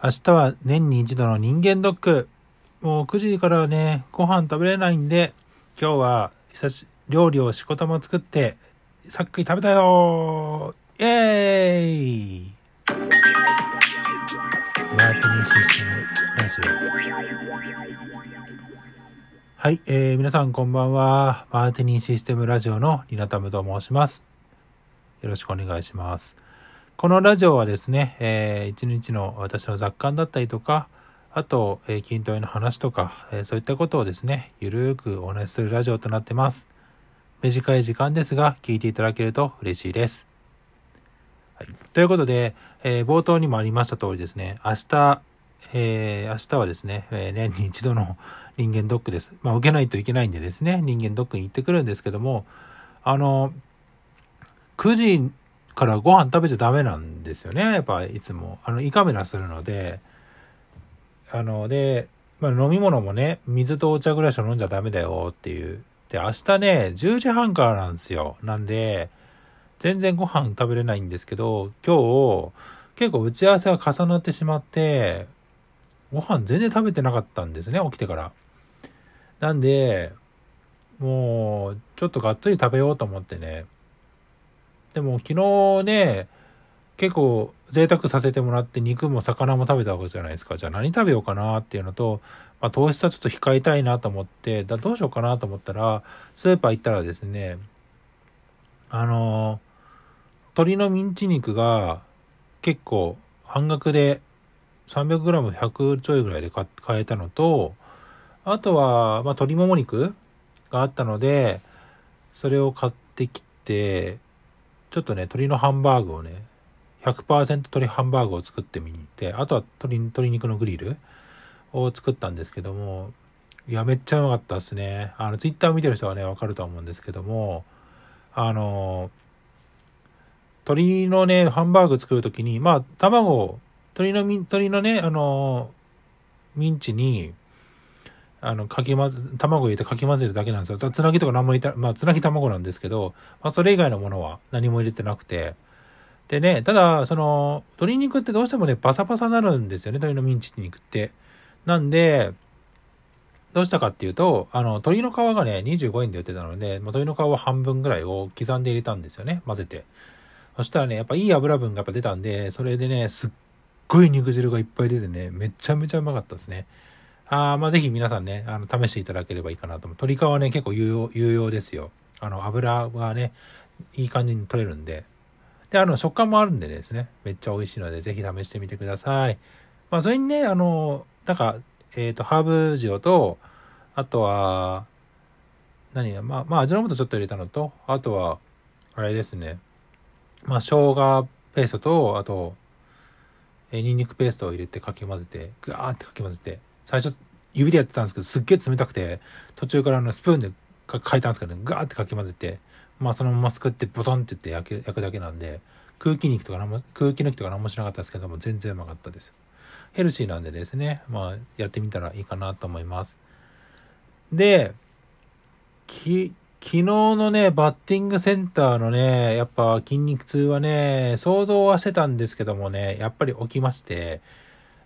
明日は年に一度の人間ドック。もう9時からね、ご飯食べれないんで、今日は久し、料理をしこたま作って、さっき食べたよイェーイマーティニーシステムラジオ。はい、えー、皆さんこんばんは。マーティニーシステムラジオのリナタムと申します。よろしくお願いします。このラジオはですね、えー、一日の私の雑感だったりとか、あと、えー、筋トレの話とか、えー、そういったことをですね、ゆるーくお話しするラジオとなってます。短い時間ですが、聞いていただけると嬉しいです。はい、ということで、えー、冒頭にもありました通りですね、明日、えー、明日はですね、えー、年に一度の人間ドックです。まあ、受けないといけないんでですね、人間ドックに行ってくるんですけども、あの、9時からご飯食べちゃダメなんですよね。やっぱいつも。あの、胃カメラするので、あの、で、まあ、飲み物もね、水とお茶ぐらいしか飲んじゃダメだよっていう。で、明日ね、10時半からなんですよ。なんで、全然ご飯食べれないんですけど、今日、結構打ち合わせが重なってしまって、ご飯全然食べてなかったんですね、起きてから。なんで、もう、ちょっとがっつり食べようと思ってね、でも昨日ね、結構贅沢させてもらって肉も魚も食べたわけじゃないですか。じゃあ何食べようかなっていうのと、まあ、糖質はちょっと控えたいなと思って、だどうしようかなと思ったら、スーパー行ったらですね、あの、鶏のミンチ肉が結構半額で 300g100 ちょいぐらいで買えたのと、あとは、まあ、鶏もも肉があったので、それを買ってきて、ちょっとね、鶏のハンバーグをね、100%鶏ハンバーグを作ってみて、あとは鶏鶏肉のグリルを作ったんですけども、いや、めっちゃうまかったですね。あの、ツイッターを見てる人はね、わかると思うんですけども、あの、鶏のね、ハンバーグ作るときに、まあ、卵、鶏の、鶏のね、あの、ミンチに、あの、かき混ぜ、卵入れてかき混ぜるだけなんですよ。つなぎとか何も入れた、まあ、つなぎ卵なんですけど、まあ、それ以外のものは何も入れてなくて。でね、ただ、その、鶏肉ってどうしてもね、パサパサになるんですよね、鶏のミンチ肉って。なんで、どうしたかっていうと、あの、鶏の皮がね、25円で売ってたので、まあ、鶏の皮は半分ぐらいを刻んで入れたんですよね、混ぜて。そしたらね、やっぱいい油分がやっぱ出たんで、それでね、すっごい肉汁がいっぱい出てね、めちゃめちゃうまかったですね。あまあ、ぜひ皆さんね、あの、試していただければいいかなと思う。鶏皮はね、結構有用、有用ですよ。あの、油がね、いい感じに取れるんで。で、あの、食感もあるんでですね、めっちゃ美味しいので、ぜひ試してみてください。まあ、それにね、あの、なんか、えっ、ー、と、ハーブ塩と、あとは、何や、まあ、まあ、味の素ちょっと入れたのと、あとは、あれですね、まあ、生姜ペーストと、あと、えー、ニンニクペーストを入れてかき混ぜて、ぐわーってかき混ぜて、最初指でやってたんですけど、すっげえ冷たくて、途中からあのスプーンで書いたんですけど、ね、ガーってかき混ぜて、まあそのまますくってボトンって言って焼く焼くだけなんで、空気肉とか何も、空気抜きとか何もしなかったですけども、全然うまかったです。ヘルシーなんでですね、まあやってみたらいいかなと思います。で、き、昨日のね、バッティングセンターのね、やっぱ筋肉痛はね、想像はしてたんですけどもね、やっぱり起きまして、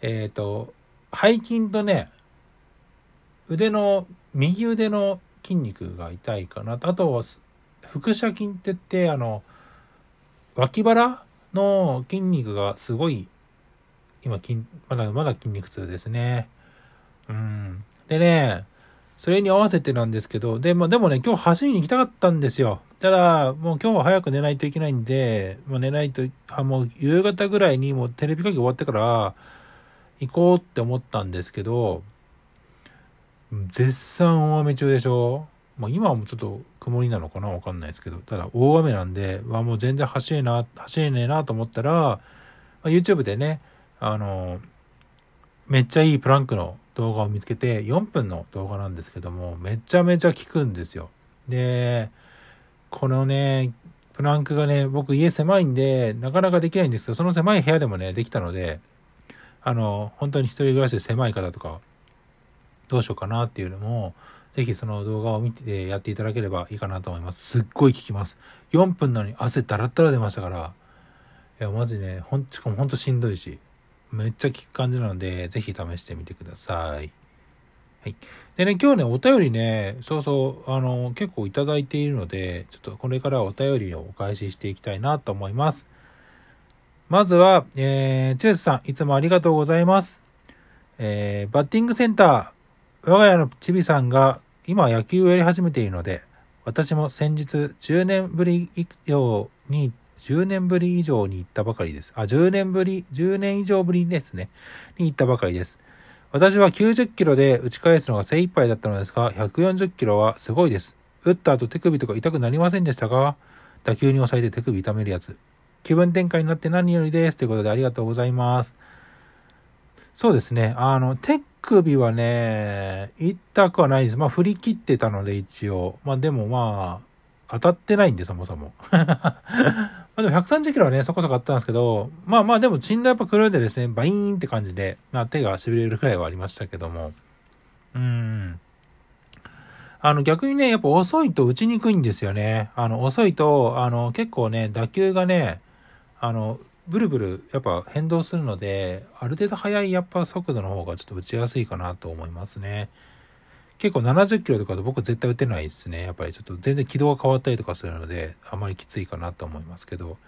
えっ、ー、と、背筋とね、腕の、右腕の筋肉が痛いかな。あとは、腹斜筋って言って、あの、脇腹の筋肉がすごい、今筋、まだまだ筋肉痛ですね。うん。でね、それに合わせてなんですけど、で、まあ、でもね、今日走りに行きたかったんですよ。ただ、もう今日は早く寝ないといけないんで、まあ、寝ないと、あ、もう夕方ぐらいにもうテレビ会議終わってから、行こうって思ったんですけど、絶賛大雨中でしょ？まあ今はもうちょっと曇りなのかなわかんないですけど、ただ大雨なんで、わ、もう全然走れな、走れねえなと思ったら、まあ、YouTube でね、あの、めっちゃいいプランクの動画を見つけて、4分の動画なんですけども、めちゃめちゃ効くんですよ。で、このね、プランクがね、僕家狭いんで、なかなかできないんですけど、その狭い部屋でもね、できたので、あの、本当に一人暮らしで狭い方とか、どうしようかなっていうのも、ぜひその動画を見てやっていただければいいかなと思います。すっごい効きます。4分なのに汗だらだら出ましたから、いや、マジね、ほん、しかもほんとしんどいし、めっちゃ効く感じなので、ぜひ試してみてください。はい。でね、今日ね、お便りね、そうそう、あの、結構いただいているので、ちょっとこれからお便りをお返ししていきたいなと思います。まずは、えー、チェスさん、いつもありがとうございます。えー、バッティングセンター、我が家のちびさんが今野球をやり始めているので、私も先日10年ぶり以上に、10年ぶり以上に行ったばかりです。あ、10年ぶり、10年以上ぶりですね。に行ったばかりです。私は90キロで打ち返すのが精一杯だったのですが、140キロはすごいです。打った後手首とか痛くなりませんでしたか？打球に抑えて手首痛めるやつ。気分転換になって何よりです。ということでありがとうございます。そうですね。あの、手首はね、痛くはないです。まあ、振り切ってたので、一応。まあ、でもまあ、当たってないんで、そもそも。まあでも130キロはね、そこそこあったんですけど、まあまあでも、振動やっぱ狂いでですね、バイーンって感じで、まあ手が痺れるくらいはありましたけども。うん。あの逆にね、やっぱ遅いと打ちにくいんですよね。あの遅いと、あの結構ね、打球がね、あの、ブルブルやっぱ変動するので、ある程度速いやっぱ速度の方がちょっと打ちやすいかなと思いますね。結構70キロとかだと僕絶対打てないですね。やっぱりちょっと全然軌道が変わったりとかするので、あまりきついかなと思いますけど、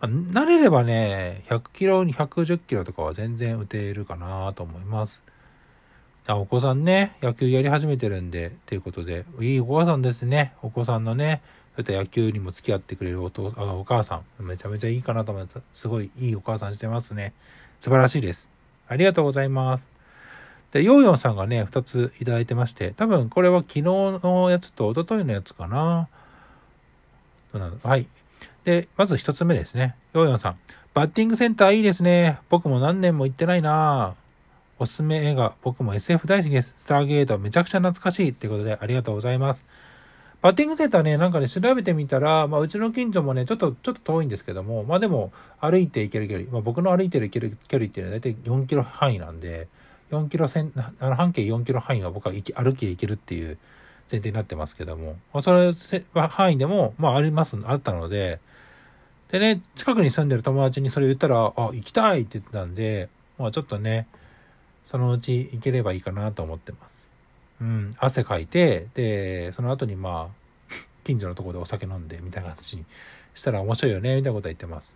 まあ、慣れればね、100キロに110キロとかは全然打てるかなと思います。あ、お子さんね、野球やり始めてるんで、ということで、いいお母さんですね。お子さんのね、そういった野球にも付き合ってくれるお父あお母さん、めちゃめちゃいいかなと思って、すごいいいお母さんしてますね。素晴らしいです。ありがとうございます。で、ヨーヨンさんがね、2ついただいてまして、多分これは昨日のやつと一昨日のやつかな。はい。で、まず1つ目ですね。ヨーヨンさん。バッティングセンターいいですね。僕も何年も行ってないなおすすめ映画、僕も SF 大好きです。スターゲートめちゃくちゃ懐かしいってことでありがとうございます。バッティングセンターね、なんかね、調べてみたら、まあ、うちの近所もね、ちょっと、ちょっと遠いんですけども、まあでも、歩いて行ける距離、まあ僕の歩いてる距離っていうのは大体4キロ範囲なんで、4キロ線、あの半径4キロ範囲は僕は歩きで行けるっていう前提になってますけども、まあ、それ範囲でも、まああります、あったので、でね、近くに住んでる友達にそれ言ったら、あ、行きたいって言ってたんで、まあちょっとね、そのうち行ければいいかなと思ってます。うん、汗かいて、で、その後にまあ、近所のとこでお酒飲んで、みたいな形にしたら面白いよね、みたいなことは言ってます。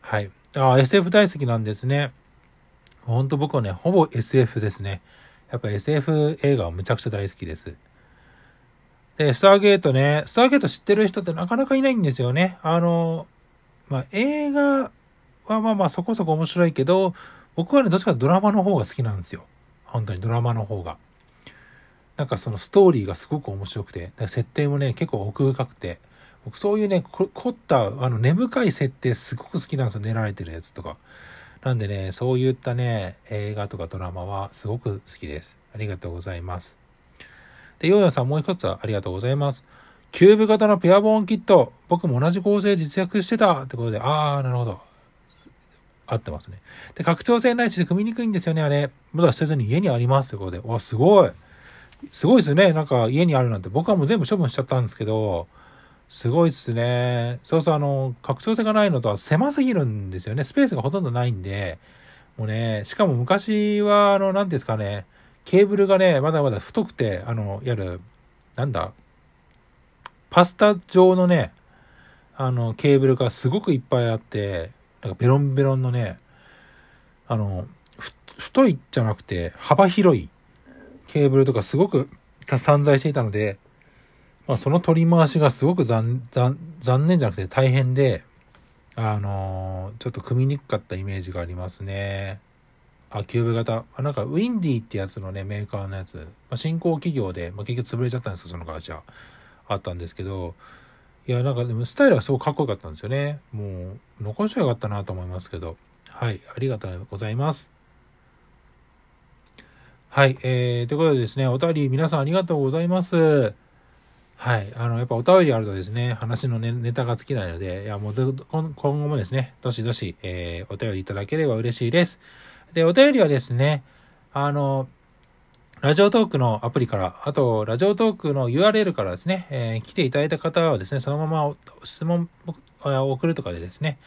はい。あ、SF 大好きなんですね。ほんと僕はね、ほぼ SF ですね。やっぱ SF 映画はむちゃくちゃ大好きです。で、スターゲートね、スターゲート知ってる人ってなかなかいないんですよね。あの、まあ、映画はまあまあそこそこ面白いけど、僕はね、どっちかドラマの方が好きなんですよ。本当にドラマの方が。なんかそのストーリーがすごく面白くて、設定もね、結構奥深くて、僕そういうね、凝った、あの、根深い設定すごく好きなんですよ。練られてるやつとか。なんでね、そういったね、映画とかドラマはすごく好きです。ありがとうございます。で、ヨーヨンさんもう一つはありがとうございます。キューブ型のペアボーンキット。僕も同じ構成実訳してたってことで、あー、なるほど。合ってますね。で、拡張性ないしで組みにくいんですよね、あれ。まだ捨てずに家にありますってことで。わ、すごい。すごいですね。なんか家にあるなんて。僕はもう全部処分しちゃったんですけど、すごいっすね。そうそう、あの、拡張性がないのとは狭すぎるんですよね。スペースがほとんどないんで、もうね、しかも昔は、あの、なんですかね、ケーブルがね、まだまだ太くて、あの、いわゆる、なんだ、パスタ状のね、あの、ケーブルがすごくいっぱいあって、なんかベロンベロンのね、あの、太いじゃなくて幅広いケーブルとかすごく散在していたので、まあ、その取り回しがすごく残念じゃなくて大変で、あのー、ちょっと組みにくかったイメージがありますね。あ、キューブ型。あ、なんか、ウィンディってやつのね、メーカーのやつ。まあ、新興企業で、まあ、結局潰れちゃったんですよ、その会社。あったんですけど、いや、なんかでもスタイルはすごくかっこよかったんですよね。もう、残してよかったなと思いますけど。はい、ありがとうございます。はい、えー、ということでですね、お便り皆さんありがとうございます。はい。あの、やっぱお便りあるとですね、話のネネタが尽きないので、いや、もう今後もですね、どしどし、えー、お便りいただければ嬉しいです。で、お便りはですね、あの、ラジオトークのアプリから、あと、ラジオトークの URL からですね、えー、来ていただいた方はですね、そのまま質問を送るとかでですね、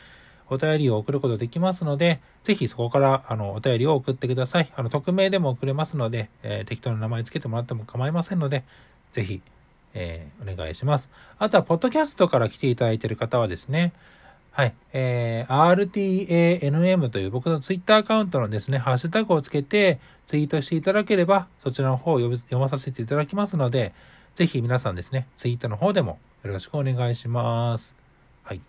お便りを送ることできますので、ぜひそこから、あの、お便りを送ってください。あの、匿名でも送れますので、えー、適当な名前つけてもらっても構いませんので、ぜひ、えー、お願いします。あとは、ポッドキャストから来ていただいている方はですね、はい。えー、RTANM という僕のツイッターアカウントのですね、ハッシュタグをつけてツイートしていただければ、そちらの方を読まさせていただきますので、ぜひ皆さんですね、ツイートの方でもよろしくお願いします。はい。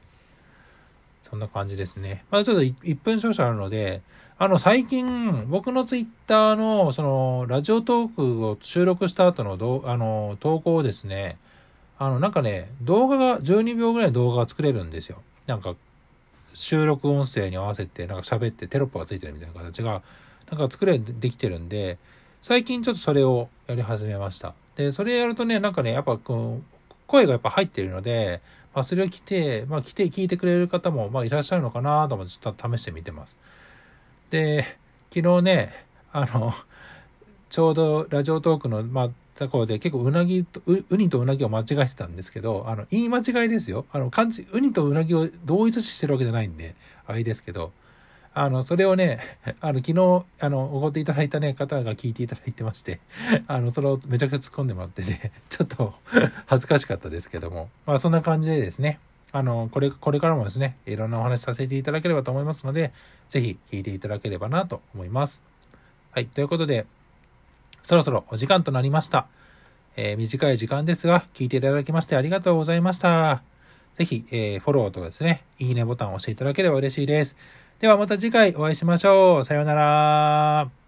そんな感じですね。まあちょっと1分少々あるので、あの、最近、僕のツイッターの、その、ラジオトークを収録した後のどあの、投稿をですね、あの、なんかね、動画が、12秒ぐらい動画が作れるんですよ。なんか、収録音声に合わせて、なんか喋ってテロップがついてるみたいな形が、なんか作れできてるんで、最近ちょっとそれをやり始めました。で、それやるとね、なんかね、やっぱこう、声がやっぱ入ってるので、まあ、それを来て、まあ、来て聞いてくれる方も、まあ、いらっしゃるのかなと思って、ちょっと試してみてます。で、昨日ね、あの、ちょうどラジオトークの、まあ、ところで結構うなぎと、う、ウニとうなぎを間違えてたんですけど、あの、言い間違いですよ。あの、漢字、ウニとうなぎを同一視してるわけじゃないんで、あれですけど、あの、それをね、あの、昨日、あの、おごっていただいたね、方が聞いていただいてまして、あの、それをめちゃくちゃ突っ込んでもらってね、ちょっと恥ずかしかったですけども、まあ、そんな感じでですね、あの、これ、これからもですね、いろんなお話させていただければと思いますので、ぜひ聞いていただければなと思います。はい、ということで、そろそろお時間となりました。えー、短い時間ですが、聞いていただきましてありがとうございました。ぜひ、えー、フォローとですね、いいねボタンを押していただければ嬉しいです。ではまた次回お会いしましょう。さようなら。